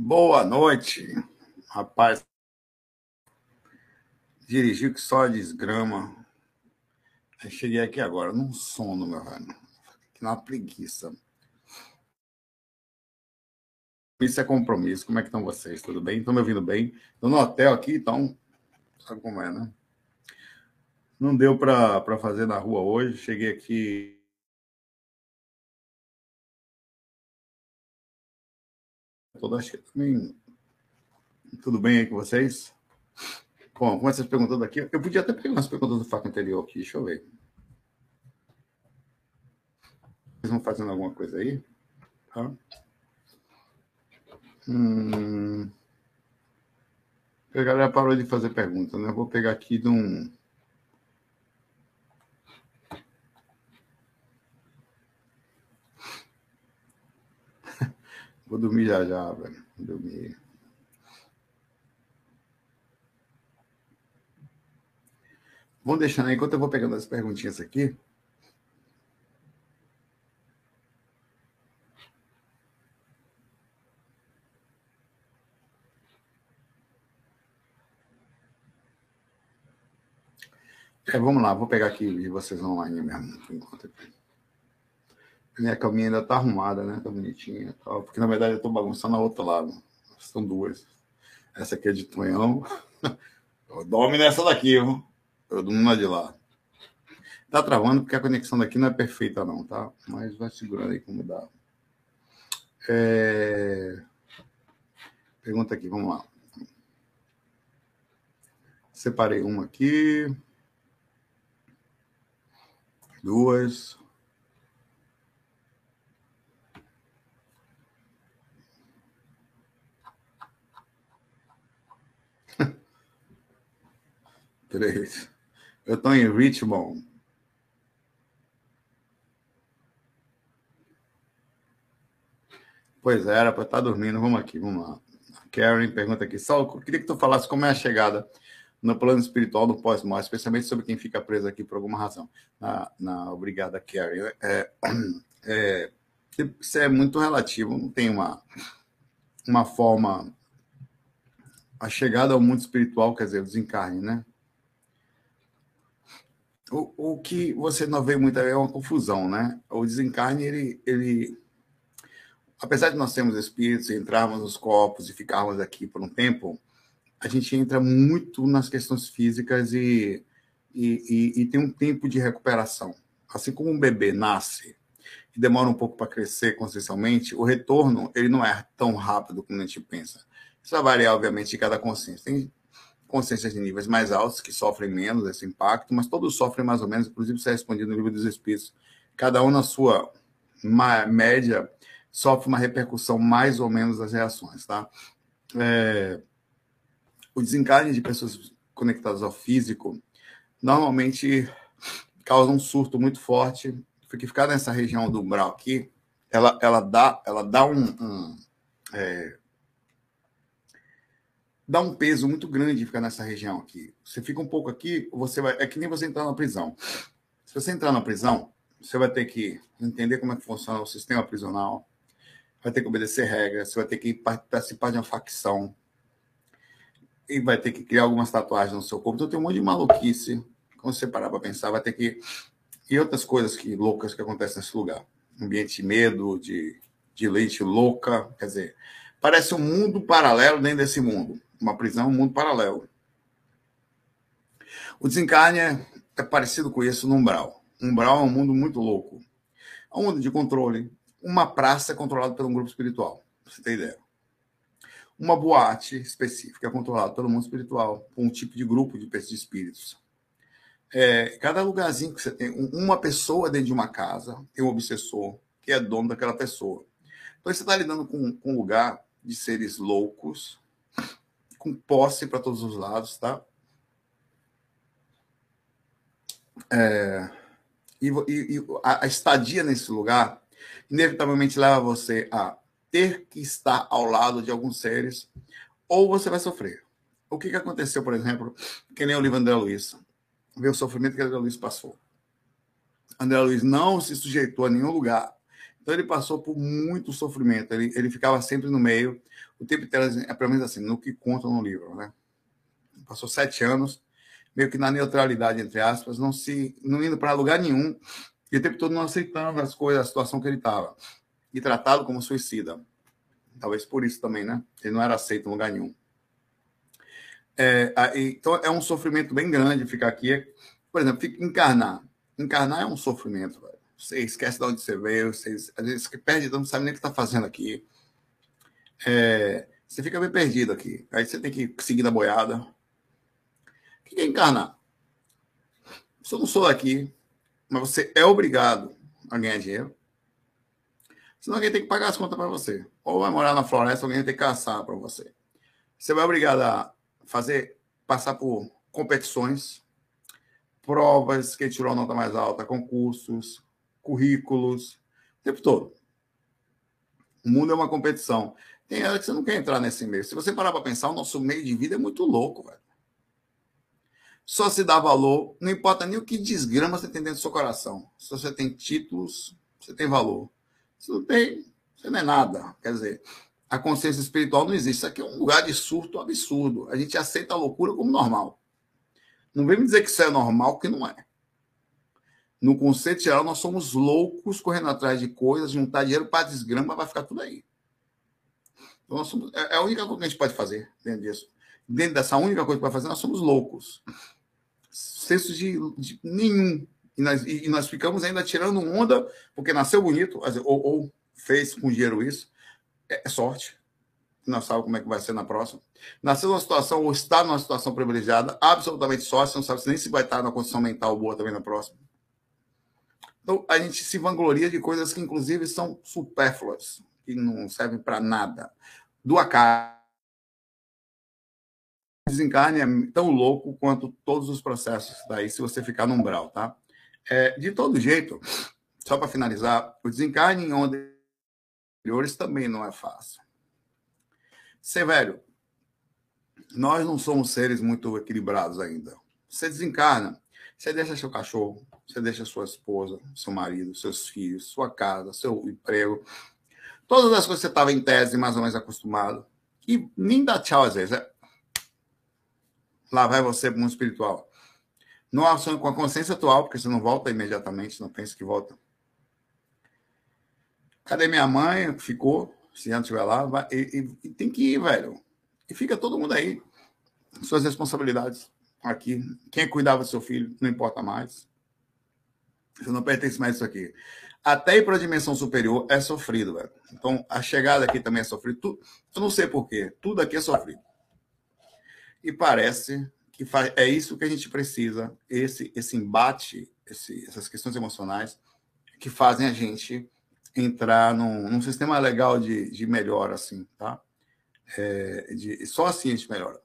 Boa noite, rapaz. Dirigiu que só desgrama. Cheguei aqui agora, num sono, meu velho. Que na preguiça. Isso é compromisso. Como é que estão vocês? Tudo bem? Estão me ouvindo bem? Estou no hotel aqui, então. Sabe como é, né? Não deu para fazer na rua hoje. Cheguei aqui Toda, também. Tudo bem aí com vocês? Bom, com essas perguntas aqui, eu podia até pegar umas perguntas do fato anterior aqui, deixa eu ver. Vocês vão fazendo alguma coisa aí? Tá? Hum... A galera parou de fazer pergunta, né? Eu vou pegar aqui de um. Vou dormir já já, velho. Dormir. Vamos deixando aí, enquanto eu vou pegando as perguntinhas aqui. É, vamos lá, vou pegar aqui de vocês online mesmo, por enquanto. Minha caminha ainda tá arrumada, né? Tá bonitinha tal. Porque, na verdade, eu tô bagunçando a outra lado. São duas. Essa aqui é de Tonhão. Eu dorme nessa daqui, viu? Eu durmo na de lá. Tá travando porque a conexão daqui não é perfeita, não, tá? Mas vai segurando aí como dá. É... Pergunta aqui, vamos lá. Separei uma aqui. Duas. Três. Eu estou em Richmond. Pois é, era para estar tá dormindo. Vamos aqui, vamos lá. A Karen pergunta aqui. Eu queria que tu falasse como é a chegada no plano espiritual do pós-morte, especialmente sobre quem fica preso aqui por alguma razão. Na, na obrigada, Karen. É, é, isso é muito relativo, não tem uma, uma forma. A chegada ao mundo espiritual, quer dizer, o desencarne, né? O, o que você não vê muito é uma confusão, né? O desencarne, ele, ele, apesar de nós sermos espíritos, entrarmos nos corpos e ficarmos aqui por um tempo, a gente entra muito nas questões físicas e, e, e, e tem um tempo de recuperação. Assim como um bebê nasce e demora um pouco para crescer consciencialmente, o retorno ele não é tão rápido como a gente pensa. Isso vai variar, obviamente, de cada consciência. Tem consciências de níveis mais altos que sofrem menos esse impacto, mas todos sofrem mais ou menos, inclusive isso é respondido no livro dos Espíritos. Cada um na sua média sofre uma repercussão mais ou menos das reações, tá? É... O desencarne de pessoas conectadas ao físico normalmente causa um surto muito forte, porque ficar nessa região do umbral aqui, ela, ela dá, ela dá um, um é, dá um peso muito grande ficar nessa região aqui. Você fica um pouco aqui, você vai. É que nem você entrar na prisão. Se você entrar na prisão, você vai ter que entender como é que funciona o sistema prisional, vai ter que obedecer regras, você vai ter que participar de uma facção e vai ter que criar algumas tatuagens no seu corpo. Então tem um monte de maluquice. Quando você parar para pensar, vai ter que. E outras coisas que loucas que acontecem nesse lugar. Ambiente de medo, de, de leite louca. Quer dizer, parece um mundo paralelo dentro desse mundo uma prisão, um mundo paralelo. O desencarne é, é parecido com isso no umbral. Umbral é um mundo muito louco. É um mundo de controle. Uma praça é controlada por um grupo espiritual, pra você ter ideia. Uma boate específica é controlada pelo mundo espiritual, por um tipo de grupo de espíritos. É, cada lugarzinho que você tem, uma pessoa dentro de uma casa tem um obsessor que é dono daquela pessoa. Então você está lidando com, com um lugar de seres loucos, com posse para todos os lados, tá? É, e, e, a, a estadia nesse lugar inevitavelmente leva você a ter que estar ao lado de alguns seres, ou você vai sofrer. O que, que aconteceu, por exemplo, que nem o livro André Luiz, ver o sofrimento que André Luiz passou. André Luiz não se sujeitou a nenhum lugar. Então ele passou por muito sofrimento. Ele, ele ficava sempre no meio o tempo inteiro, é pelo menos assim, no que conta no livro, né? Passou sete anos, meio que na neutralidade, entre aspas, não se não indo para lugar nenhum, e o tempo todo não aceitando as coisas, a situação que ele estava, e tratado como suicida. Talvez por isso também, né? Ele não era aceito em lugar nenhum. É, então é um sofrimento bem grande ficar aqui. Por exemplo, encarnar. Encarnar é um sofrimento, velho. Você esquece de onde você veio, você, às vezes você perde, não sabe nem o que está fazendo aqui é, você fica bem perdido aqui. Aí você tem que seguir na boiada. O que é encarnar? Se eu não sou daqui, mas você é obrigado a ganhar dinheiro. Senão alguém tem que pagar as contas para você. Ou vai morar na floresta, alguém tem que caçar para você. Você vai obrigado a fazer, passar por competições, provas, que tirou a nota mais alta, concursos, currículos, o tempo todo. O mundo é uma competição. Tem hora que você não quer entrar nesse meio. Se você parar para pensar, o nosso meio de vida é muito louco, velho. Só se dá valor, não importa nem o que desgrama você tem dentro do seu coração. Se você tem títulos, você tem valor. Se não tem, você não é nada. Quer dizer, a consciência espiritual não existe. Isso aqui é um lugar de surto absurdo. A gente aceita a loucura como normal. Não vem me dizer que isso é normal, que não é. No conceito geral, nós somos loucos correndo atrás de coisas, juntar dinheiro para desgrama, vai ficar tudo aí. Então, somos, é, é a única coisa que a gente pode fazer dentro disso. Dentro dessa única coisa que pode fazer, nós somos loucos. Senso de, de nenhum. E nós, e nós, ficamos ainda tirando onda, porque nasceu bonito, ou, ou fez com dinheiro isso. É, é sorte. Não sabe como é que vai ser na próxima. Nasceu numa situação, ou está numa situação privilegiada, absolutamente sorte, não sabe nem se vai estar numa condição mental boa também na próxima. Então, a gente se vangloria de coisas que, inclusive, são supérfluas, que não servem para nada do acaso. Desencarne é tão louco quanto todos os processos daí, se você ficar no umbral, tá? É, de todo jeito, só para finalizar, o desencarne em ondas anteriores também não é fácil. Ser velho, nós não somos seres muito equilibrados ainda. Você desencarna, você deixa seu cachorro, você deixa sua esposa, seu marido, seus filhos, sua casa, seu emprego, Todas as coisas que você estava em tese mais ou menos acostumado. E nem dá tchau às vezes. É... Lá vai você para o mundo espiritual. Não com a consciência atual, porque você não volta imediatamente, não pensa que volta. Cadê minha mãe? Ficou. Se ela estiver lá, vai, e, e, e, tem que ir, velho. E fica todo mundo aí. Suas responsabilidades aqui. Quem cuidava do seu filho, não importa mais. Você não pertence mais a isso aqui até ir para a dimensão superior é sofrido, velho. Então, a chegada aqui também é sofrido. Eu não sei porquê, tudo aqui é sofrido. E parece que é isso que a gente precisa, esse, esse embate, esse, essas questões emocionais, que fazem a gente entrar num, num sistema legal de, de melhora, assim, tá? É, de, só assim a gente melhora.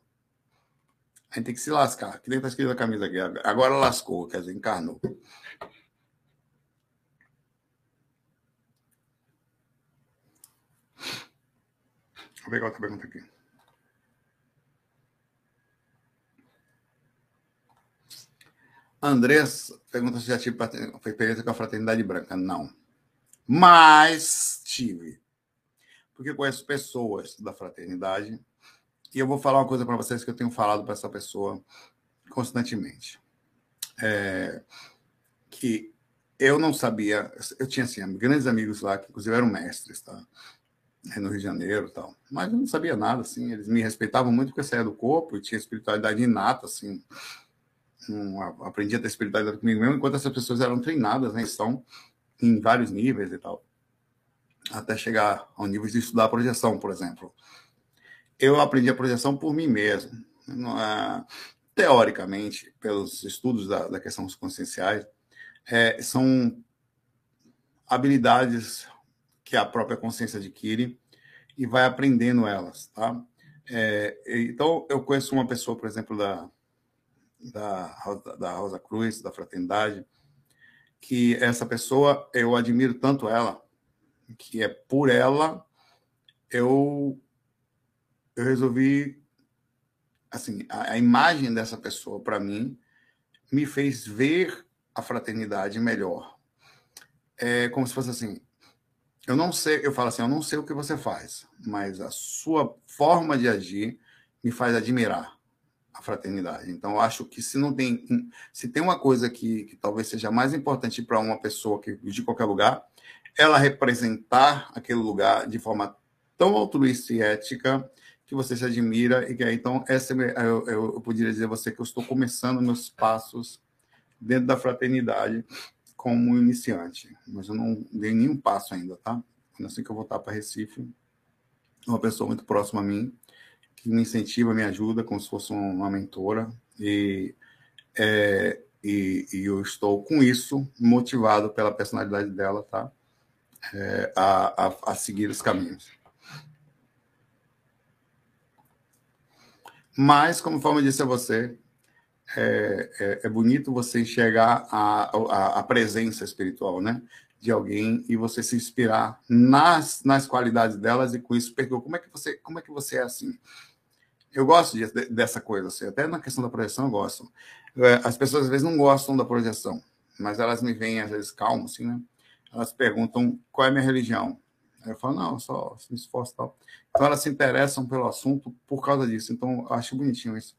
A gente tem que se lascar, que nem está escrito na camisa aqui. Agora lascou, quer dizer, encarnou. Vou pegar outra pergunta aqui. Andrés pergunta se já tive experiência com a fraternidade branca. Não. Mas tive. Porque conheço pessoas da fraternidade. E eu vou falar uma coisa para vocês que eu tenho falado para essa pessoa constantemente. É, que eu não sabia. Eu tinha assim, grandes amigos lá, que inclusive eram mestres, tá? No Rio de Janeiro tal. Mas eu não sabia nada, assim. Eles me respeitavam muito porque eu saía do corpo e tinha espiritualidade inata, assim não aprendi a ter espiritualidade comigo mesmo, enquanto essas pessoas eram treinadas, né? Estão em vários níveis e tal. Até chegar ao nível de estudar projeção, por exemplo. Eu aprendi a projeção por mim mesmo. É, teoricamente, pelos estudos da, da questão conscienciais, é, são habilidades que a própria consciência adquire e vai aprendendo elas, tá? É, então, eu conheço uma pessoa, por exemplo, da, da, da Rosa Cruz, da Fraternidade, que essa pessoa, eu admiro tanto ela, que é por ela eu, eu resolvi, assim, a, a imagem dessa pessoa, para mim, me fez ver a fraternidade melhor. É como se fosse assim, eu não sei, eu falo assim, eu não sei o que você faz, mas a sua forma de agir me faz admirar a fraternidade. Então, acho que se não tem, se tem uma coisa que, que talvez seja mais importante para uma pessoa que de qualquer lugar, ela representar aquele lugar de forma tão altruísta e ética que você se admira e que então essa é eu, eu, eu poderia dizer a você que eu estou começando meus passos dentro da fraternidade como iniciante, mas eu não dei nenhum passo ainda, tá? Assim que eu voltar para Recife, uma pessoa muito próxima a mim que me incentiva, me ajuda, como se fosse uma mentora. E, é, e, e, eu estou com isso motivado pela personalidade dela, tá? É, a, a, a, seguir os caminhos. Mas, como forma disse a você, é, é, é, bonito você enxergar a, a, a, presença espiritual, né? De alguém e você se inspirar nas, nas qualidades delas e com isso perguntar como é que você como é que você é assim eu gosto de, dessa coisa, assim, até na questão da projeção eu gosto. É, as pessoas às vezes não gostam da projeção, mas elas me veem às vezes calmo, assim, né? Elas perguntam qual é a minha religião. Eu falo, não, só me esforço tal. Então elas se interessam pelo assunto por causa disso. Então eu acho bonitinho isso.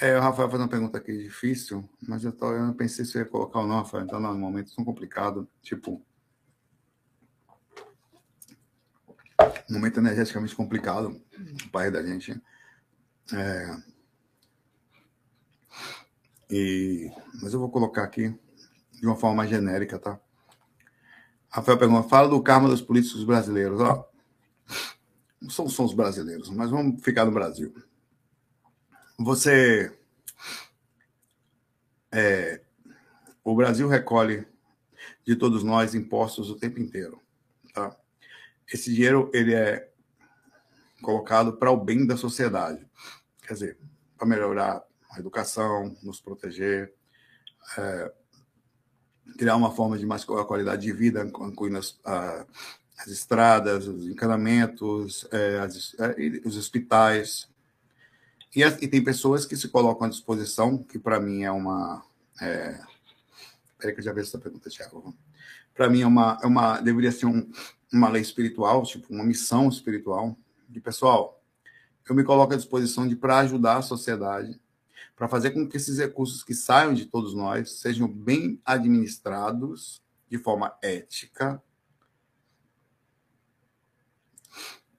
É, o Rafael faz uma pergunta aqui difícil, mas eu, tô, eu pensei se eu ia colocar ou não, Rafael. Então, no momento tão complicado, tipo, um momento energeticamente complicado, o pai da gente. É... E... Mas eu vou colocar aqui de uma forma mais genérica, tá? Rafael pergunta: fala do karma dos políticos brasileiros. Ó, não são só os brasileiros, mas vamos ficar no Brasil. Você. É, o Brasil recolhe de todos nós impostos o tempo inteiro. Tá? esse dinheiro ele é colocado para o bem da sociedade. Quer dizer, para melhorar a educação, nos proteger, é, criar uma forma de mais qualidade de vida, incluindo as, a, as estradas, os encanamentos, é, as, é, os hospitais. E, e, tem pessoas que se colocam à disposição, que para mim é uma. É, Peraí que eu já vejo essa pergunta, Tiago. Para mim é uma, é uma. Deveria ser um, uma lei espiritual, tipo uma missão espiritual, de pessoal, eu me coloco à disposição de para ajudar a sociedade, para fazer com que esses recursos que saiam de todos nós sejam bem administrados de forma ética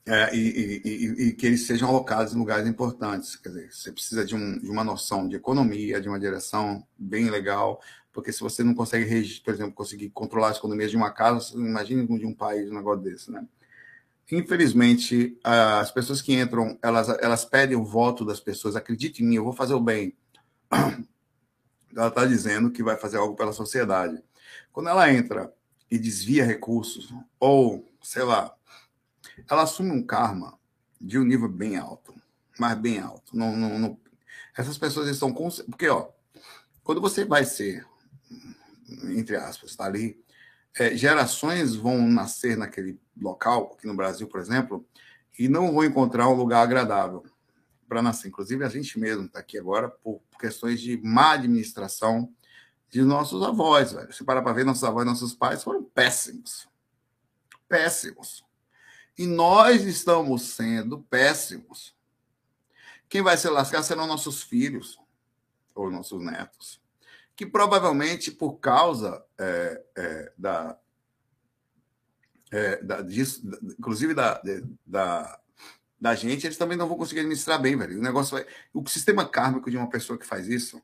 é, e, e, e, que eles sejam alocados em lugares importantes. Quer dizer, você precisa de, um, de uma noção de economia, de uma direção bem legal, porque se você não consegue, por exemplo, conseguir controlar as economias de uma casa, imagine de um país um negócio desse, né? Infelizmente, as pessoas que entram, elas, elas pedem o voto das pessoas. Acredite em mim, eu vou fazer o bem. Ela está dizendo que vai fazer algo pela sociedade. Quando ela entra e desvia recursos, ou, sei lá, ela assume um karma de um nível bem alto, mas bem alto. Não, não, não... Essas pessoas estão... Porque, ó, quando você vai ser entre aspas, está ali, é, gerações vão nascer naquele local, aqui no Brasil, por exemplo, e não vão encontrar um lugar agradável para nascer. Inclusive, a gente mesmo está aqui agora por questões de má administração de nossos avós. Velho. Se parar para ver, nossos avós e nossos pais foram péssimos. Péssimos. E nós estamos sendo péssimos. Quem vai se lascar serão nossos filhos ou nossos netos. Que provavelmente, por causa é, é, da, é, da, disso, inclusive da, da, da gente, eles também não vão conseguir administrar bem, velho. O negócio vai. O sistema kármico de uma pessoa que faz isso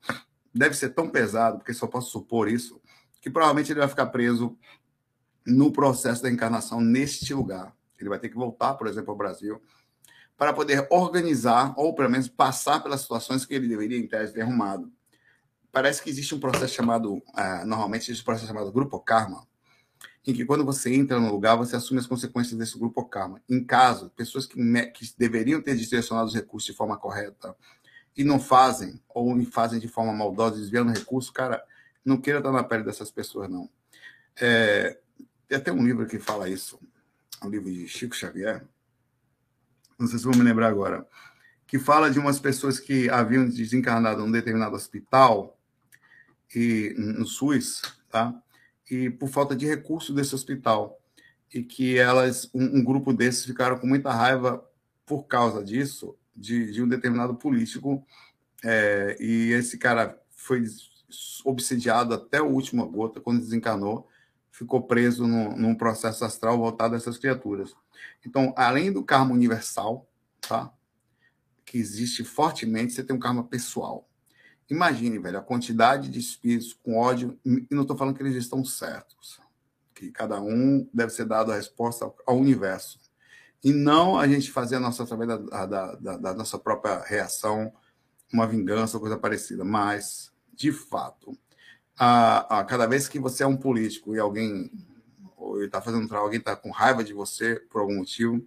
deve ser tão pesado, porque só posso supor isso, que provavelmente ele vai ficar preso no processo da encarnação neste lugar. Ele vai ter que voltar, por exemplo, ao Brasil, para poder organizar, ou pelo menos passar pelas situações que ele deveria, em tese, ter arrumado. Parece que existe um processo chamado, uh, normalmente existe um processo chamado grupo karma, em que quando você entra no lugar, você assume as consequências desse grupo karma. Em caso, pessoas que, que deveriam ter direcionado os recursos de forma correta e não fazem, ou fazem de forma maldosa, desviando recursos, cara, não queira estar na pele dessas pessoas, não. É, tem até um livro que fala isso, um livro de Chico Xavier, não sei se vou me lembrar agora, que fala de umas pessoas que haviam desencarnado num determinado hospital e no SUS, tá? e por falta de recurso desse hospital. E que elas, um, um grupo desses, ficaram com muita raiva por causa disso, de, de um determinado político. É, e esse cara foi obsidiado até a última gota, quando desencanou, ficou preso no, num processo astral voltado a essas criaturas. Então, além do karma universal, tá? que existe fortemente, você tem um karma pessoal. Imagine, velho, a quantidade de espíritos com ódio, e não estou falando que eles estão certos, que cada um deve ser dado a resposta ao universo. E não a gente fazer a nossa, através da, da, da, da nossa própria reação, uma vingança, coisa parecida. Mas, de fato, a, a, cada vez que você é um político e alguém está fazendo trabalho, alguém está com raiva de você por algum motivo,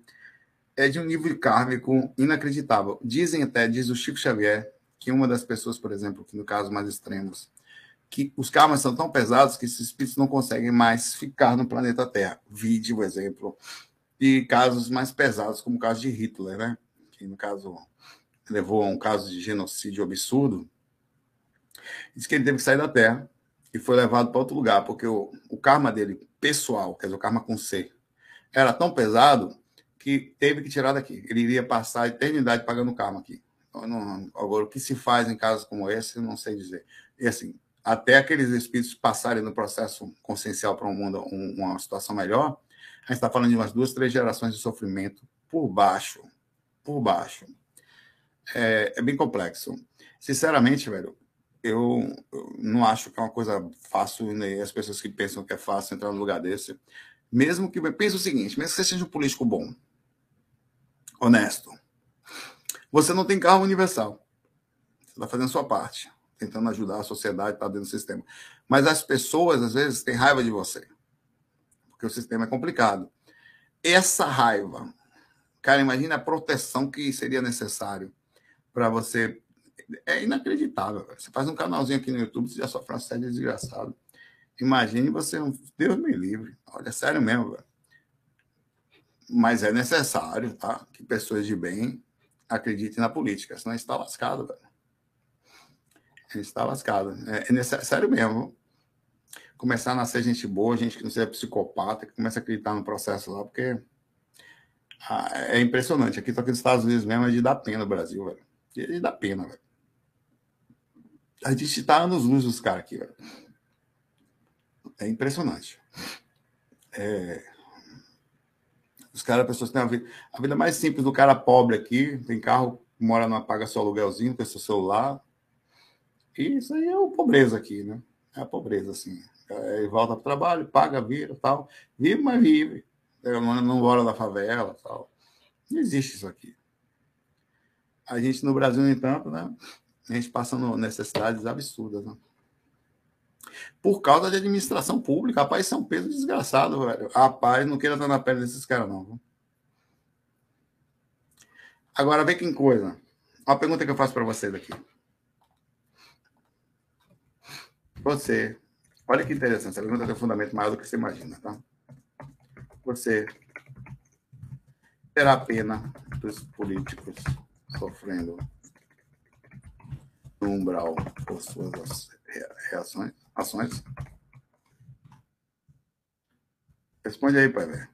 é de um nível kármico inacreditável. Dizem até, diz o Chico Xavier, que uma das pessoas, por exemplo, que no caso mais extremos, que os karmas são tão pesados que esses espíritos não conseguem mais ficar no planeta Terra. Vide o exemplo de casos mais pesados, como o caso de Hitler, né? que no caso levou a um caso de genocídio absurdo. Diz que ele teve que sair da Terra e foi levado para outro lugar, porque o, o karma dele, pessoal, quer dizer, o karma com C, era tão pesado que teve que tirar daqui. Ele iria passar a eternidade pagando karma aqui. Não, agora, o que se faz em casos como esse, não sei dizer. E assim, até aqueles espíritos passarem no processo consciencial para um mundo, um, uma situação melhor, a gente está falando de umas duas, três gerações de sofrimento por baixo. Por baixo. É, é bem complexo. Sinceramente, velho, eu, não acho que é uma coisa fácil, né? as pessoas que pensam que é fácil entrar num lugar desse. Mesmo que. Pensa o seguinte: mesmo que você seja um político bom, honesto, você não tem carro universal. Você está fazendo a sua parte, tentando ajudar a sociedade, está dentro do sistema. Mas as pessoas, às vezes, têm raiva de você, porque o sistema é complicado. Essa raiva, cara, imagina a proteção que seria necessário para você. É inacreditável. Você faz um canalzinho aqui no YouTube, você já sofre de desgraçado. Imagine você, Deus me livre. Olha, sério mesmo, velho. Mas é necessário, tá? Que pessoas de bem acredite na política, senão está lascado, velho. Está lascado. É, é necessário mesmo. Começar a nascer gente boa, gente que não seja psicopata, que começa a acreditar no processo lá, porque ah, é impressionante. Aqui, aqui nos Estados Unidos mesmo, é de dar pena no Brasil, velho. É de dar pena, velho. A gente está anos luz dos caras aqui, velho. É impressionante. É, os caras, pessoas têm a vida, a vida mais simples do cara pobre aqui, tem carro, mora numa paga seu aluguelzinho, tem seu celular. E isso aí é a pobreza aqui, né? É a pobreza, assim. Aí volta para o trabalho, paga, vira, tal. Vive, mas vive. Não, não mora na favela, tal. Não existe isso aqui. A gente no Brasil, no entanto, né? A gente passa necessidades absurdas, né? por causa de administração pública. Rapaz, isso é um peso desgraçado, velho. Rapaz, não queira estar na pele desses caras, não. Agora, vê que coisa. Uma pergunta que eu faço para vocês aqui. Você Olha que interessante, essa pergunta tem um fundamento maior do que você imagina, tá? Você terá pena dos políticos sofrendo no umbral por suas reações, ações? Responde aí, pai velho.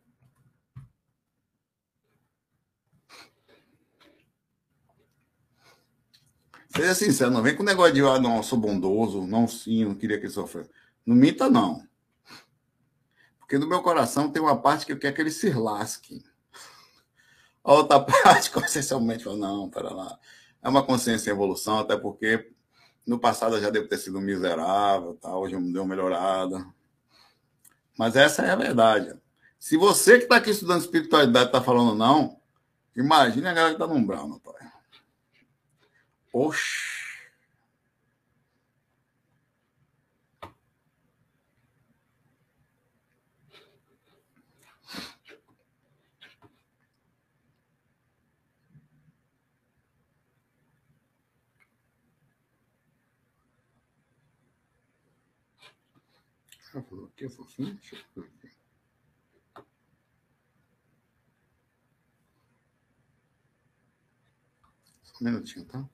Seja sincero, não vem com negócio de, ah, não, sou bondoso, não, sim, não queria que ele sofresse. Não minta, não. Porque no meu coração tem uma parte que eu quero que ele se lasque. A outra parte, consciencialmente, fala, não, para lá. É uma consciência em evolução, até porque no passado eu já devo ter sido miserável, tá? hoje eu dei uma melhorada. Mas essa é a verdade. Se você que está aqui estudando espiritualidade está falando não, imagine a galera que está no umbral, meu pai. Oxi. Ela falou aqui, eu. Só um minutinho, tá?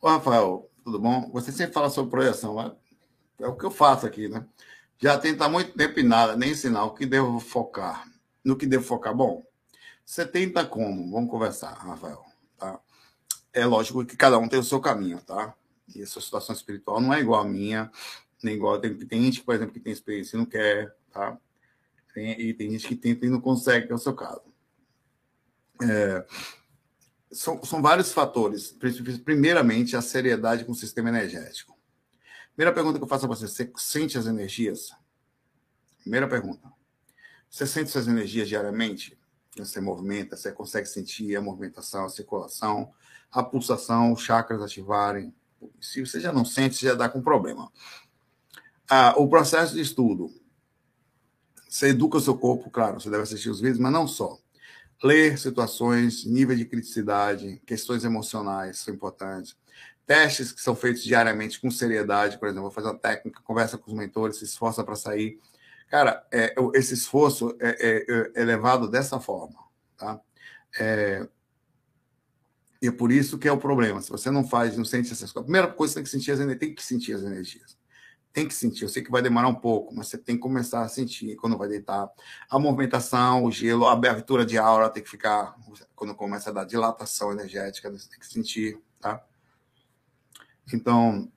Ô, Rafael, tudo bom? Você sempre fala sobre projeção, é, o que eu faço aqui, né? Já tenta muito tempo e nada, nem ensinar o que devo focar. No que devo focar? Bom, você tenta como? Vamos conversar, Rafael. Tá? É lógico que cada um tem o seu caminho, tá? E a sua situação espiritual não é igual a minha, nem igual. Tem, tem gente, por exemplo, que tem experiência e não quer, tá? Tem, e tem gente que tenta e não consegue, que é o seu caso. É, são, são vários fatores. Primeiramente, a seriedade com o sistema energético. Primeira pergunta que eu faço a você: você sente as energias? Primeira pergunta. Você sente suas energias diariamente? Você movimenta, você consegue sentir a movimentação, a circulação, a pulsação, os chakras ativarem. Se você já não sente, você já dá com problema. Ah, o processo de estudo. Você educa o seu corpo, claro, você deve assistir os vídeos, mas não só ler situações, nível de criticidade, questões emocionais são importantes. Testes que são feitos diariamente com seriedade, por exemplo, vou fazer uma técnica, conversa com os mentores, se esforça para sair. Cara, é, esse esforço é, é, é, levado dessa forma, tá? É, e é por isso que é o problema. Se você não faz, não sente essas coisas, a primeira coisa você tem que sentir as energias, tem que sentir as energias tem que sentir. Eu sei que vai demorar um pouco, mas você tem que começar a sentir quando vai deitar. A movimentação, o gelo, a abertura de aura tem que ficar. Quando começa a dar dilatação energética, você tem que sentir, tá? Então,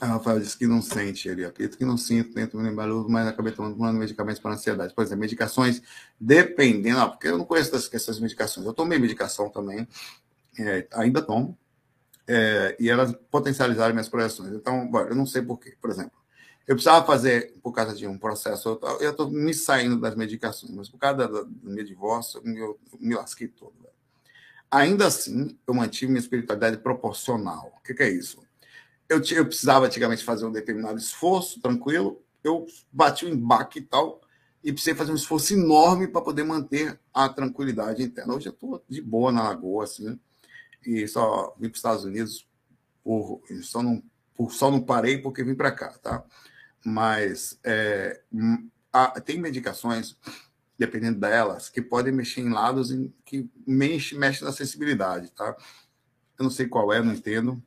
a Rafael disse que não sente. Ele acredita que não sinto, tento me lembrar, mas acabei tomando medicamentos para ansiedade. Por exemplo, medicações, dependendo, porque eu não conheço dessas questões de medicações. Eu tomei medicação também, é, ainda tomo, é, e elas potencializaram minhas projeções. Então, eu não sei porquê. Por exemplo, eu precisava fazer, por causa de um processo, eu estou me saindo das medicações, mas por causa do meu divórcio, eu me lasquei todo. Ainda assim, eu mantive minha espiritualidade proporcional. O que, que é isso? Eu, eu precisava antigamente fazer um determinado esforço, tranquilo, eu bati o um embaque e tal, e precisei fazer um esforço enorme para poder manter a tranquilidade interna. Hoje eu estou de boa na lagoa, assim, e só vim para os Estados Unidos por só não, por, só não parei porque vim para cá, tá? Mas é, há, tem medicações, dependendo delas, que podem mexer em lados em, que mexe, mexe na sensibilidade, tá? Eu não sei qual é, não entendo.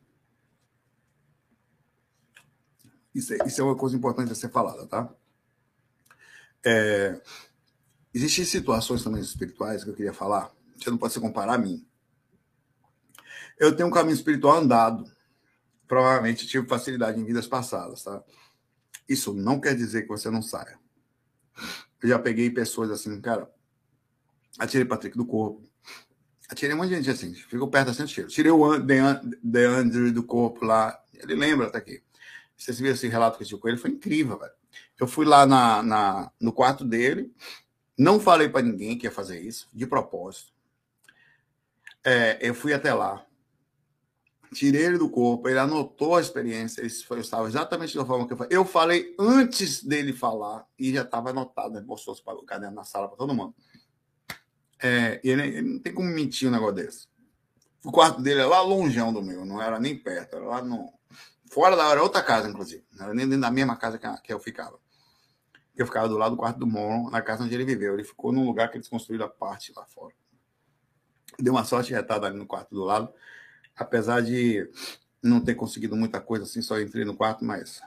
Isso, é, isso é uma coisa importante a ser falada, tá? É, existem situações também espirituais que eu queria falar. Você não pode se comparar a mim. Eu tenho um caminho espiritual andado. Provavelmente tive facilidade em vidas passadas, tá? Isso não quer dizer que você não saia. Eu já peguei pessoas assim, cara, atirei Patrick do corpo. Atirei um monte de gente assim, ficou perto assim, tiro. Tirei o Deandre do corpo lá. Ele lembra até aqui. Você viu esse relato que eu tive com ele? Foi incrível, velho. Eu fui lá na, na no quarto dele, não falei para ninguém que ia fazer isso, de propósito. É, eu fui até lá tirei ele do corpo, ele anotou a experiência, ele foi, estava exatamente da forma que eu falei. Eu falei antes dele falar e já estava anotado, ele mostrou o caderno na sala para todo mundo. É, ele, ele, não tem como mentir um negócio desse. O quarto dele é lá longeão do meu, não era nem perto, era lá no. Fora da era outra casa, inclusive. Não era nem dentro da mesma casa que, que eu ficava. Eu ficava do lado do quarto do Moron, na casa onde ele viveu. Ele ficou num lugar que eles construíram a parte lá fora. Deu uma sorte retada ali no quarto do lado apesar de não ter conseguido muita coisa assim, só entrei no quarto, mas.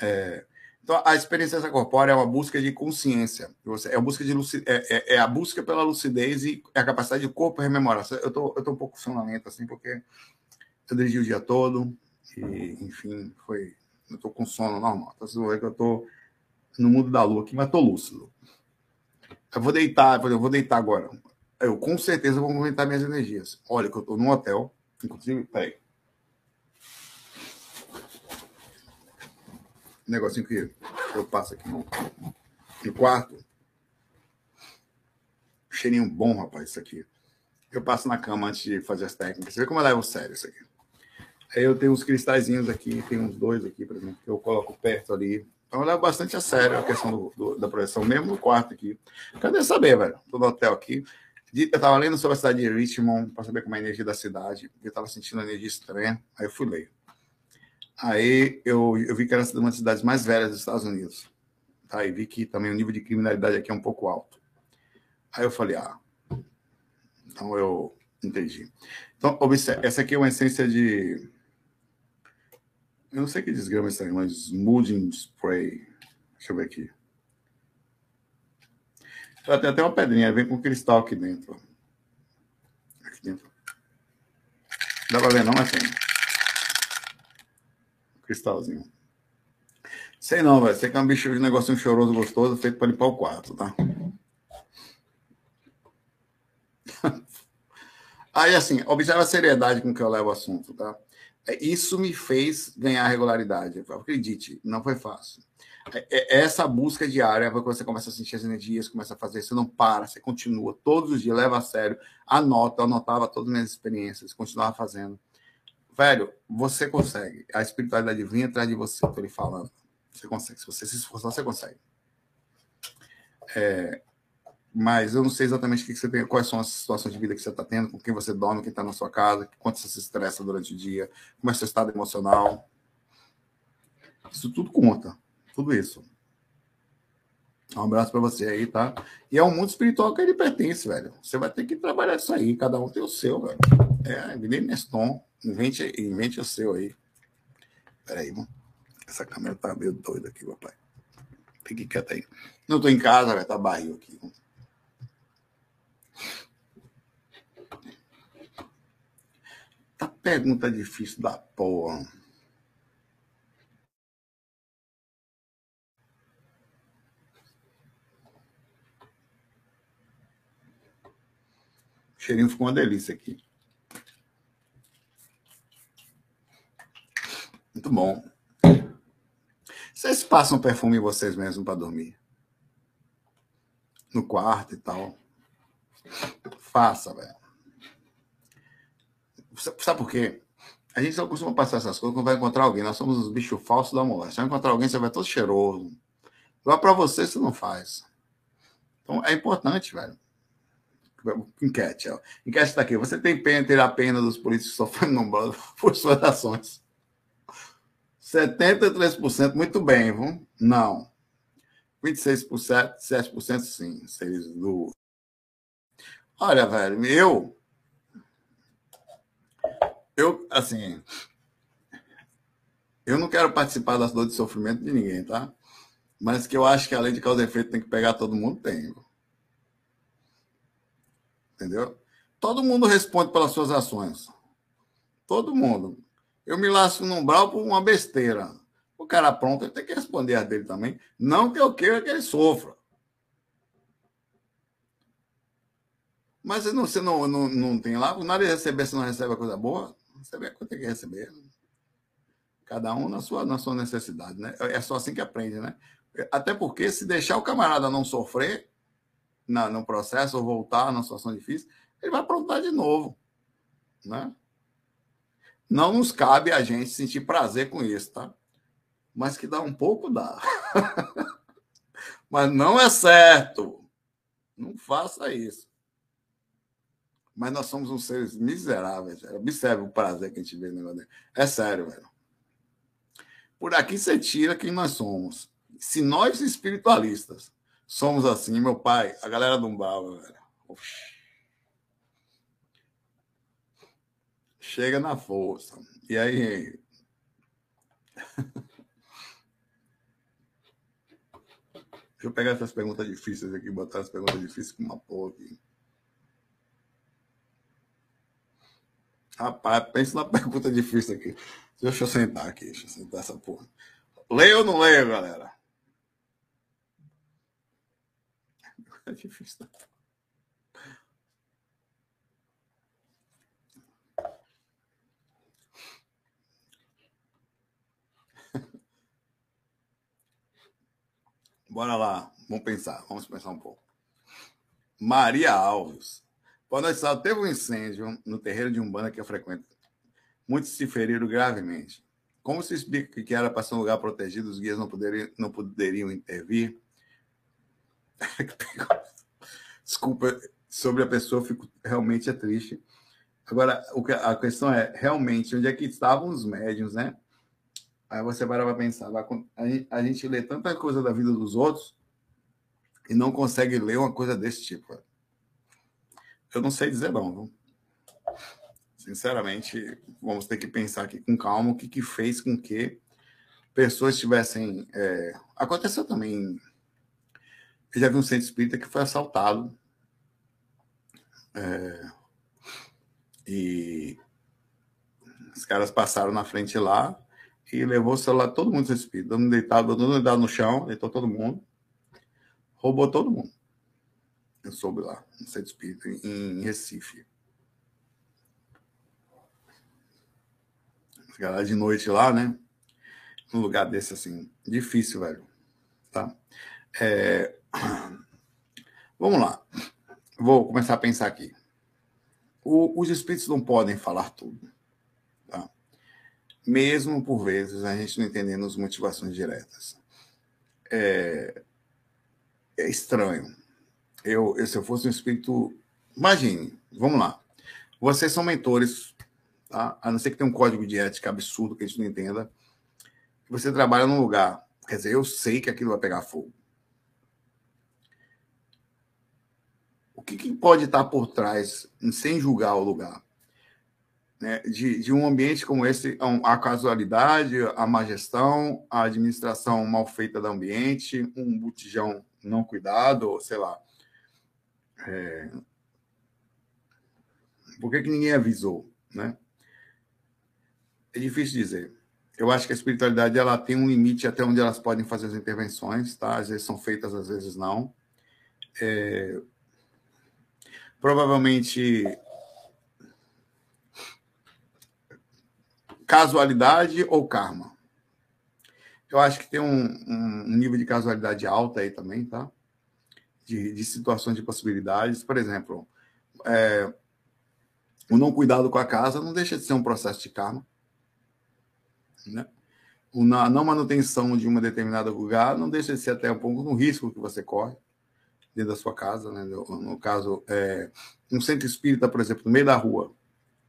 É... Então, a experiência corpórea é uma busca de consciência. É, a busca de é, é, é, a busca pela lucidez e a capacidade de corpo rememorar. Eu tô, eu tô um pouco sonolento, assim, porque eu dirigi o dia todo e, enfim, foi. Eu tô com sono normal. Então, vocês vão ver que eu tô no mundo da lua aqui, mas tô lúcido. Eu vou deitar, eu vou deitar agora. Eu com certeza vou aumentar minhas energias. Olha, que eu tô num hotel Inclusive, peraí. Um negocinho que eu passo aqui no, no quarto. Cheirinho bom, rapaz, isso aqui. Eu passo na cama antes de fazer as técnicas. Você vê como eu levo sério isso aqui. Aí eu tenho uns cristalzinhos aqui, tem uns dois aqui, por exemplo, que eu coloco perto ali. Então eu levo bastante a sério a questão do, do, da projeção, mesmo no quarto aqui. Cadê saber, velho? Tô no hotel aqui. Eu estava lendo sobre a cidade de Richmond para saber como é a energia da cidade, eu estava sentindo uma energia estranha, aí eu fui ler. Aí eu, eu vi que era uma das cidades mais velhas dos Estados Unidos. Tá? E vi que também o nível de criminalidade aqui é um pouco alto. Aí eu falei, ah, então eu entendi. Então, observe, essa aqui é uma essência de. Eu não sei que desgrama isso aí, mas smoothing spray. Deixa eu ver aqui. Ela tem até uma pedrinha, vem com cristal aqui dentro. Aqui dentro. Dá pra ver não, mas tem. Cristalzinho. Sei não, velho. Sei que é um bicho de um negocinho choroso, gostoso, feito para limpar o quarto, tá? Aí, assim, observa a seriedade com que eu levo o assunto, tá? É, isso me fez ganhar regularidade. Acredite, não foi fácil. É, é essa busca diária, quando você começa a sentir as energias, começa a fazer, você não para, você continua todos os dias, leva a sério, anota, eu anotava todas as minhas experiências, continuava fazendo. Velho, você consegue. A espiritualidade vem atrás de você, estou lhe falando. Você consegue. Se você se esforçar, você consegue. É, mas eu não sei exatamente o que você tem, quais são as situações de vida que você está tendo, com quem você dorme, quem está na sua casa, quanto você se estressa durante o dia, como é seu estado emocional. Isso tudo conta. Tudo isso. Um abraço para você aí, tá? E é um mundo espiritual que ele pertence, velho. Você vai ter que trabalhar isso aí. Cada um tem o seu, velho. É, Guilherme Neston. Invente, invente o seu aí. Peraí, mano. Essa câmera tá meio doida aqui, papai. Fique quieto aí. Não tô em casa, velho. Tá barril aqui. Tá pergunta difícil da porra. O cheirinho ficou uma delícia aqui. Muito bom. Vocês passam perfume em vocês mesmos para dormir? No quarto e tal. Faça, velho. Sabe por quê? A gente só costuma passar essas coisas quando vai encontrar alguém. Nós somos os bichos falsos da mulher. Se vai encontrar alguém, você vai todo cheiroso. Igual para você, você não faz. Então é importante, velho. Enquete, ó. Enquete está aqui. Você tem pena ter a pena dos políticos sofrendo no por suas ações? 73% muito bem, viu? Não. 26%, 7% sim. Seis do... Olha, velho, eu. Eu, assim. Eu não quero participar das dores de sofrimento de ninguém, tá? Mas que eu acho que a lei de causa e efeito tem que pegar todo mundo, tem. Viu? Entendeu? Todo mundo responde pelas suas ações. Todo mundo. Eu me lasco no umbral por uma besteira. O cara pronto, ele tem que responder a dele também. Não que eu queira que ele sofra. Mas você não, você não, não, não tem lá, nada de receber, se não recebe a coisa boa, recebe a coisa que tem que receber. Cada um na sua, na sua necessidade, né? É só assim que aprende, né? Até porque se deixar o camarada não sofrer, na, no processo ou voltar numa situação difícil, ele vai aprontar de novo. Né? Não nos cabe a gente sentir prazer com isso, tá? Mas que dá um pouco, dá. Mas não é certo. Não faça isso. Mas nós somos uns seres miseráveis. Velho. Observe o prazer que a gente vê no negócio dele. É sério, velho. Por aqui você tira quem nós somos. Se nós espiritualistas somos assim, meu pai, a galera do Umbaba, velho. Chega na força. E aí. Deixa eu pegar essas perguntas difíceis aqui, botar as perguntas difíceis com uma porra aqui. Rapaz, pensa na pergunta difícil aqui. Deixa eu sentar aqui, deixa eu sentar essa porra. Leio ou não leio, galera? É difícil. Né? Bora lá, vamos pensar, vamos pensar um pouco. Maria Alves. Boa noite. Teve um incêndio no terreiro de Umbanda que eu frequento. Muitos se feriram gravemente. Como se explica que era para ser um lugar protegido, os guias não poderiam, não poderiam intervir? Desculpa, sobre a pessoa, fico realmente é triste. Agora, a questão é, realmente, onde é que estavam os médiums, né? Aí você vai para pensar, a gente lê tanta coisa da vida dos outros e não consegue ler uma coisa desse tipo. Eu não sei dizer não, viu? Sinceramente, vamos ter que pensar aqui com calma o que, que fez com que pessoas tivessem. É... Aconteceu também. Eu já vi um centro espírita que foi assaltado. É... E os caras passaram na frente lá e levou o celular todo mundo espírito, dando deitado, dando deitado no chão, deitou todo mundo, roubou todo mundo. Eu soube lá, no centro espírito, em Recife. Galera de noite lá, né? Num lugar desse assim, difícil, velho. Tá? É... Vamos lá. Vou começar a pensar aqui. O, os espíritos não podem falar tudo mesmo por vezes a gente não entendendo as motivações diretas. É, é estranho. Eu, eu, se eu fosse um espírito. Imagine, vamos lá. Vocês são mentores, tá? a não ser que tenha um código de ética absurdo que a gente não entenda. Você trabalha num lugar, quer dizer, eu sei que aquilo vai pegar fogo. O que, que pode estar por trás, sem julgar o lugar? né, de, de, um ambiente como esse, a casualidade, a má gestão, a administração mal feita do ambiente, um botijão não cuidado, sei lá. É... Por que, que ninguém avisou? Né? É difícil dizer. Eu acho que a espiritualidade ela tem um limite até onde elas podem fazer as intervenções, tá? Às vezes são feitas, às vezes não. É... Provavelmente casualidade ou karma? Eu acho que tem um, um nível de casualidade alta aí também, tá? De, de situações de possibilidades. Por exemplo, é, o não cuidado com a casa não deixa de ser um processo de karma. Né? O na, não manutenção de uma determinada lugar não deixa de ser até um pouco um risco que você corre dentro da sua casa. Né? No, no caso, é, um centro espírita, por exemplo, no meio da rua,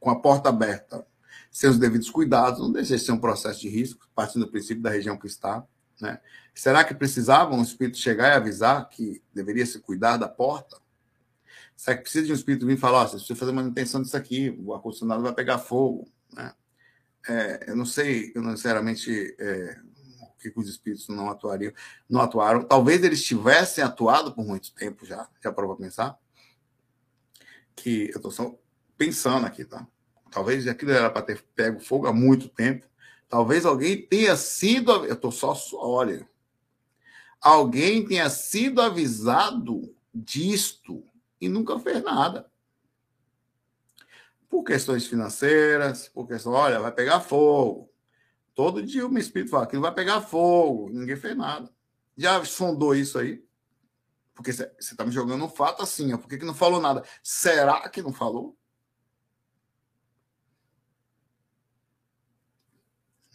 com a porta aberta, seus devidos cuidados, não deixa de ser um processo de risco, partindo do princípio da região que está. Né? Será que precisava um espírito chegar e avisar que deveria se cuidar da porta? Será que precisa de um espírito vir falar, oh, você precisa fazer manutenção disso aqui, o ar-condicionado vai pegar fogo? Né? É, eu não sei, eu não, sinceramente, é, que, os espíritos não atuariam, não atuaram. Talvez eles tivessem atuado por muito tempo já, já para pensar? Que eu estou só pensando aqui, tá? Talvez aquilo era para ter pego fogo há muito tempo. Talvez alguém tenha sido. Eu estou só. Olha. Alguém tenha sido avisado disto e nunca fez nada. Por questões financeiras, por questão, olha, vai pegar fogo. Todo dia o meu espírito fala que vai pegar fogo. Ninguém fez nada. Já sondou isso aí? Porque você está me jogando um fato assim, ó. por que, que não falou nada? Será que não falou?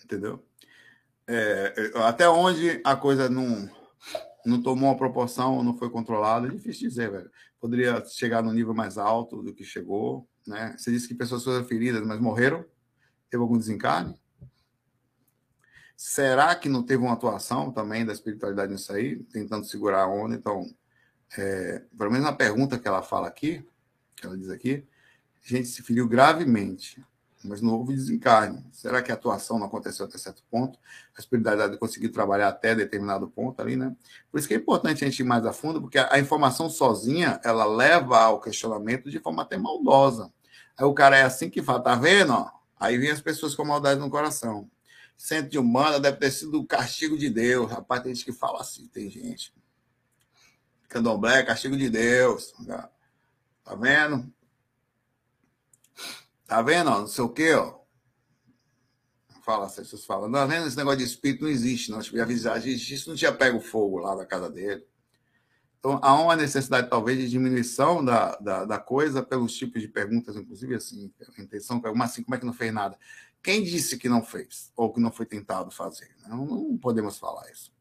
Entendeu? É, até onde a coisa não, não tomou uma proporção, não foi controlada, é difícil dizer, velho. Poderia chegar no nível mais alto do que chegou, né? Você disse que pessoas foram feridas, mas morreram? Teve algum desencarne? Será que não teve uma atuação também da espiritualidade nisso aí, tentando segurar a onda? Então, é, pelo menos na pergunta que ela fala aqui, que ela diz aqui, a gente se feriu gravemente mas não houve desencarne. Será que a atuação não aconteceu até certo ponto? A espiritualidade conseguiu trabalhar até determinado ponto ali, né? Por isso que é importante a gente ir mais a fundo, porque a informação sozinha, ela leva ao questionamento de forma até maldosa. Aí o cara é assim que fala, tá vendo? Aí vem as pessoas com maldade no coração. Centro de humana deve ter sido o castigo de Deus. Rapaz, tem gente que fala assim, tem gente. Candomblé, castigo de Deus. Tá vendo? Tá vendo? Ó, não sei o quê, ó. Fala, as pessoas falam, não, tá vendo? Esse negócio de espírito não existe, não. Tipo, a visagem isso não tinha pego fogo lá da casa dele. Então, há uma necessidade, talvez, de diminuição da, da, da, coisa pelos tipos de perguntas, inclusive, assim, a intenção, mas assim, como é que não fez nada? Quem disse que não fez? Ou que não foi tentado fazer? Não, não podemos falar isso.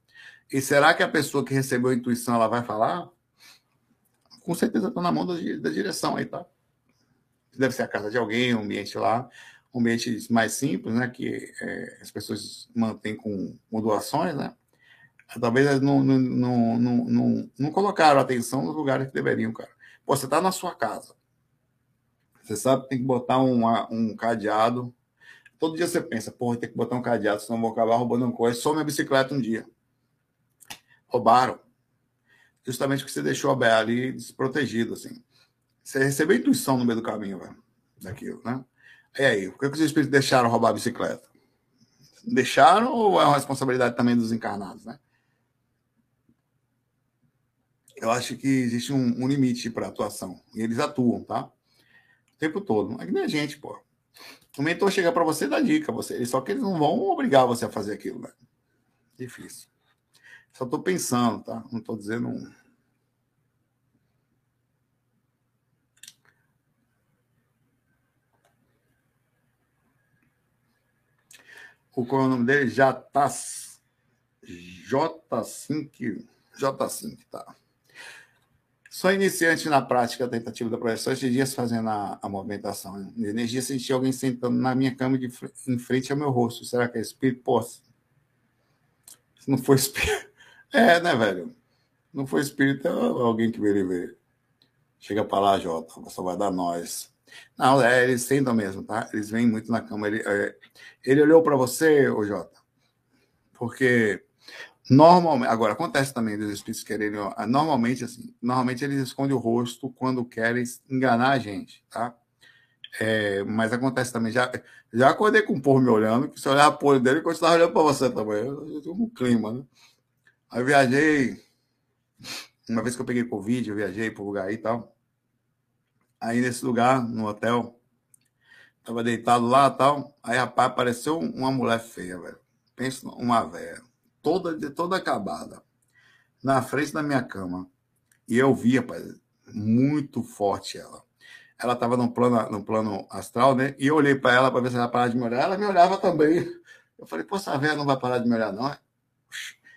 E será que a pessoa que recebeu a intuição, ela vai falar? Com certeza está na mão da, da direção aí, tá? deve ser a casa de alguém, um ambiente lá, um ambiente mais simples, né, que é, as pessoas mantêm com, doações, né, talvez não, não, não, não, não, colocaram atenção nos lugares que deveriam, cara. Pô, você está na sua casa, você sabe que tem que botar um, um cadeado, todo dia você pensa, porra, tem que botar um cadeado, senão vou acabar roubando uma coisa, só minha bicicleta um dia. Roubaram. Justamente porque você deixou a ali desprotegido, assim. Você recebeu intuição no meio do caminho, velho, daquilo, né? E aí, por que os espíritos deixaram roubar a bicicleta? Deixaram ou é uma responsabilidade também dos encarnados, né? Eu acho que existe um, um limite para atuação. E eles atuam, tá? O tempo todo. É que nem a gente, pô. O mentor chega para você e dá dica. Você, só que eles não vão obrigar você a fazer aquilo, né? Difícil. Só estou pensando, tá? Não estou dizendo. Um... o qual é o nome dele? Jatas, J5, J5, tá. Sou iniciante na prática tentativa da projeção, esses dias fazendo a, a movimentação de energia, senti alguém sentando na minha cama de, em frente ao meu rosto. Será que é espírito? Pô, se não for espírito. É, né, velho? Não foi espírito, é alguém que veio ver. Chega para lá, Jota, só vai dar nós. Não, é, eles sentam mesmo, tá? Eles vêm muito na cama. Ele, é, ele olhou para você, ô Jota, porque normalmente, agora acontece também dos espíritos quererem, normalmente assim, normalmente eles escondem o rosto quando querem enganar a gente, tá? É, mas acontece também, já, já acordei com o povo me olhando, que se olhar o olho dele, eu estava olhando para você também, eu tenho um clima, né? Aí eu viajei, uma vez que eu peguei Covid, eu viajei para o lugar aí e tal, aí nesse lugar, no hotel. Tava deitado lá tal. Aí, rapaz, apareceu uma mulher feia, velho. Pensa uma velha. Toda, toda acabada. Na frente da minha cama. E eu vi, rapaz, muito forte ela. Ela estava no plano, no plano astral, né? E eu olhei para ela para ver se ela parava de me olhar. Ela me olhava também. Eu falei, pô, essa velha não vai parar de me olhar, não.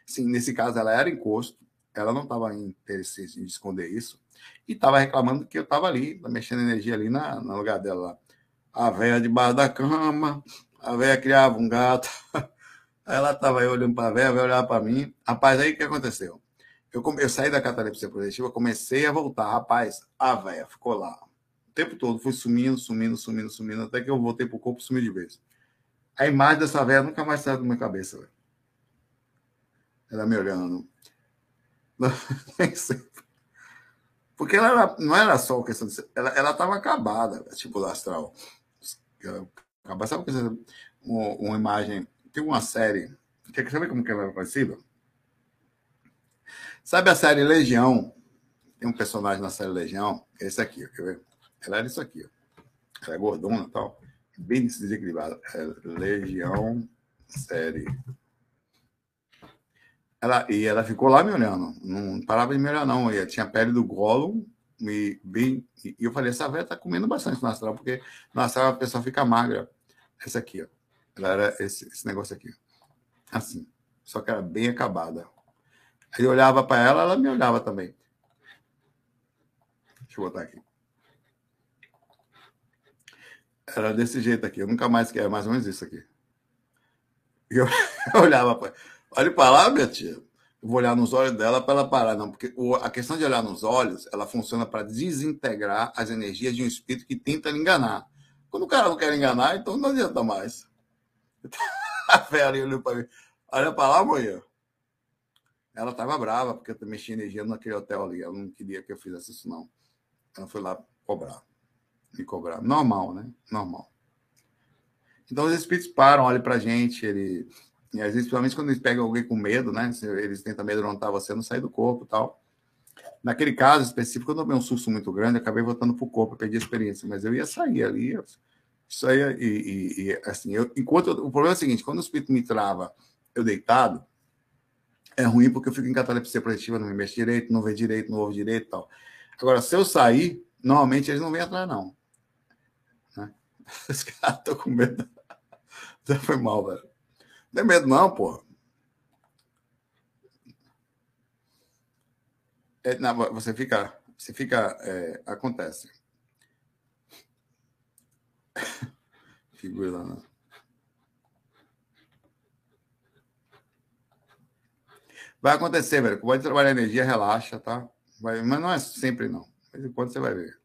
Sim, nesse caso, ela era encosto. Ela não estava em interesse em esconder isso e estava reclamando que eu estava ali, mexendo energia ali na, no lugar dela lá. A velha debaixo da cama, a velha criava um gato. Aí ela estava aí olhando para velha, a velha olhava para mim. Rapaz, aí o que aconteceu? Eu, eu saí da catalepsia projetiva, comecei a voltar. Rapaz, a velha ficou lá. O tempo todo, fui sumindo, sumindo, sumindo, sumindo, até que eu voltei pro corpo e sumi de vez. A imagem dessa velha nunca mais saiu da minha cabeça. Ela me olhando. Porque ela era, não era só questão de. Ela estava acabada, tipo astral. Acabada, sabe uma, uma imagem. Tem uma série. Quer saber como que ela é parecida? Sabe a série Legião? Tem um personagem na série Legião, é esse aqui, quer ver? Ela era isso aqui, ó. Ela é gordona e tal, bem desequilibrada. É Legião, série ela, e ela ficou lá me olhando, não parava de me olhar, não. E tinha a pele do Gollum, e, bem, e eu falei: essa velha tá comendo bastante no astral, porque no astral a pessoa fica magra. Essa aqui, ó. Ela era esse, esse negócio aqui. Assim. Só que era bem acabada. Aí eu olhava para ela, ela me olhava também. Deixa eu botar aqui. Era desse jeito aqui. Eu nunca mais quero mais ou menos isso aqui. Eu, eu olhava para Olha para lá, minha tia. Eu vou olhar nos olhos dela para ela parar, não, porque a questão de olhar nos olhos, ela funciona para desintegrar as energias de um espírito que tenta lhe enganar. Quando o cara não quer enganar, então não adianta mais. A Vera olhou para mim. Olha para lá, mulher. Ela estava brava, porque eu também tinha energia naquele hotel ali. Ela não queria que eu fizesse isso, não. Ela foi lá cobrar. Me cobrar. Normal, né? Normal. Então os espíritos param, olham para gente, ele e às vezes, principalmente quando eles pegam alguém com medo, né? Eles tentam amedrontar você, não sair do corpo tal. Naquele caso específico, eu tomei um susto muito grande, acabei voltando para o corpo, perdi a experiência, mas eu ia sair ali, isso aí, e, e, e assim, eu, enquanto eu, o problema é o seguinte: quando o espírito me trava, eu deitado, é ruim porque eu fico em catalepsia projetiva, não me mexe direito, não vê direito, não ouve direito e tal. Agora, se eu sair, normalmente eles não vêm atrás, não. Né? Os caras estão com medo. Já foi mal, velho. Não tem medo, não, porra. É, não, você fica. Você fica. É, acontece. Figura. Não. Vai acontecer, velho. Pode trabalhar energia, relaxa, tá? Vai, mas não é sempre, não. Mas enquanto você vai ver.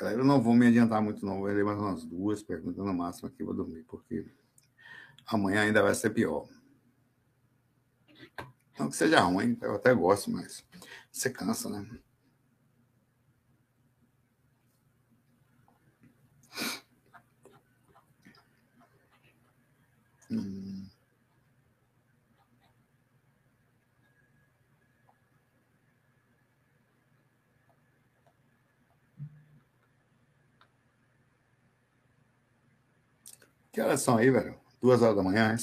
Galera, eu não vou me adiantar muito, não. Vou ler mais umas duas perguntas no máximo aqui, vou dormir, porque amanhã ainda vai ser pior. Não que seja ruim, eu até gosto, mas você cansa, né? Hum. Que horas são aí, velho? Duas horas da manhã?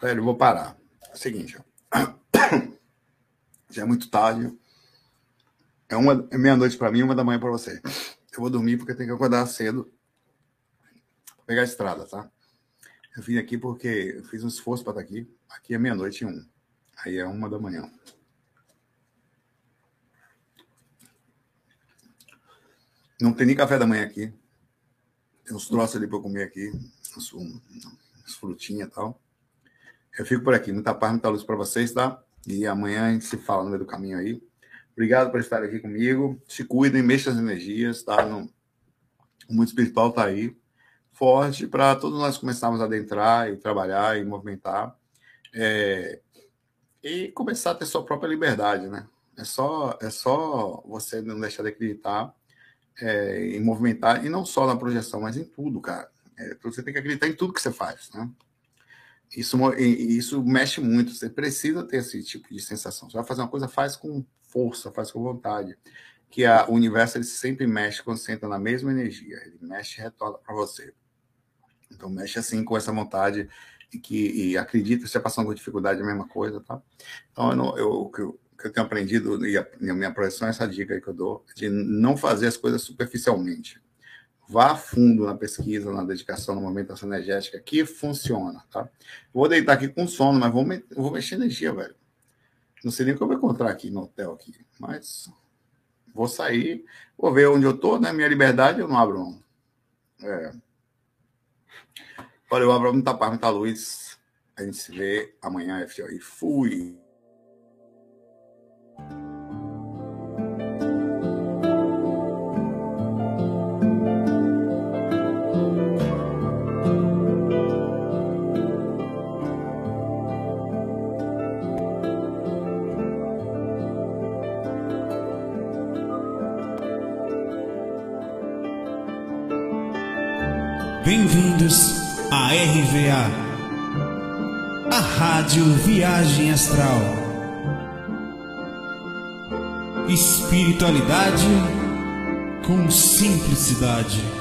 Velho, eu vou parar. É o seguinte, ó. já é muito tarde. É, uma, é meia-noite para mim, uma da manhã para você. Eu vou dormir porque eu tenho que acordar cedo pegar a estrada, tá? Eu vim aqui porque eu fiz um esforço para estar aqui. Aqui é meia-noite e um. Aí é uma da manhã. Não tem nem café da manhã aqui. Tem uns troços ali para eu comer aqui, umas, umas frutinhas e tal. Eu fico por aqui. Muita paz, muita luz para vocês, tá? E amanhã a gente se fala no meio do caminho aí. Obrigado por estar aqui comigo. Se cuidem, mexam as energias, tá? No... O mundo espiritual tá aí, forte, para todos nós começarmos a adentrar e trabalhar e movimentar. É... E começar a ter sua própria liberdade, né? É só, é só você não deixar de acreditar é, em movimentar, e não só na projeção, mas em tudo, cara. É, você tem que acreditar em tudo que você faz, né? Isso, isso mexe muito, você precisa ter esse tipo de sensação. Você vai fazer uma coisa, faz com força, faz com vontade. Que a, o universo ele sempre mexe quando você entra na mesma energia, ele mexe e retorna para você. Então, mexe assim com essa vontade e que e acredita, se você passando por dificuldade, é a mesma coisa, tá? Então, eu, não, eu, eu que eu tenho aprendido, e a, minha projeção é essa dica que eu dou, de não fazer as coisas superficialmente. Vá a fundo na pesquisa, na dedicação, na movimentação energética, que funciona, tá? Vou deitar aqui com sono, mas vou, me, vou mexer energia, velho. Não sei nem o que eu vou encontrar aqui no hotel, aqui, mas vou sair, vou ver onde eu tô, né? Minha liberdade eu não abro, não. É. Olha, eu abro muita paz, muita luz. A gente se vê amanhã. E fui! Bem-vindos a RVA, a Rádio Viagem Astral. Espiritualidade com simplicidade.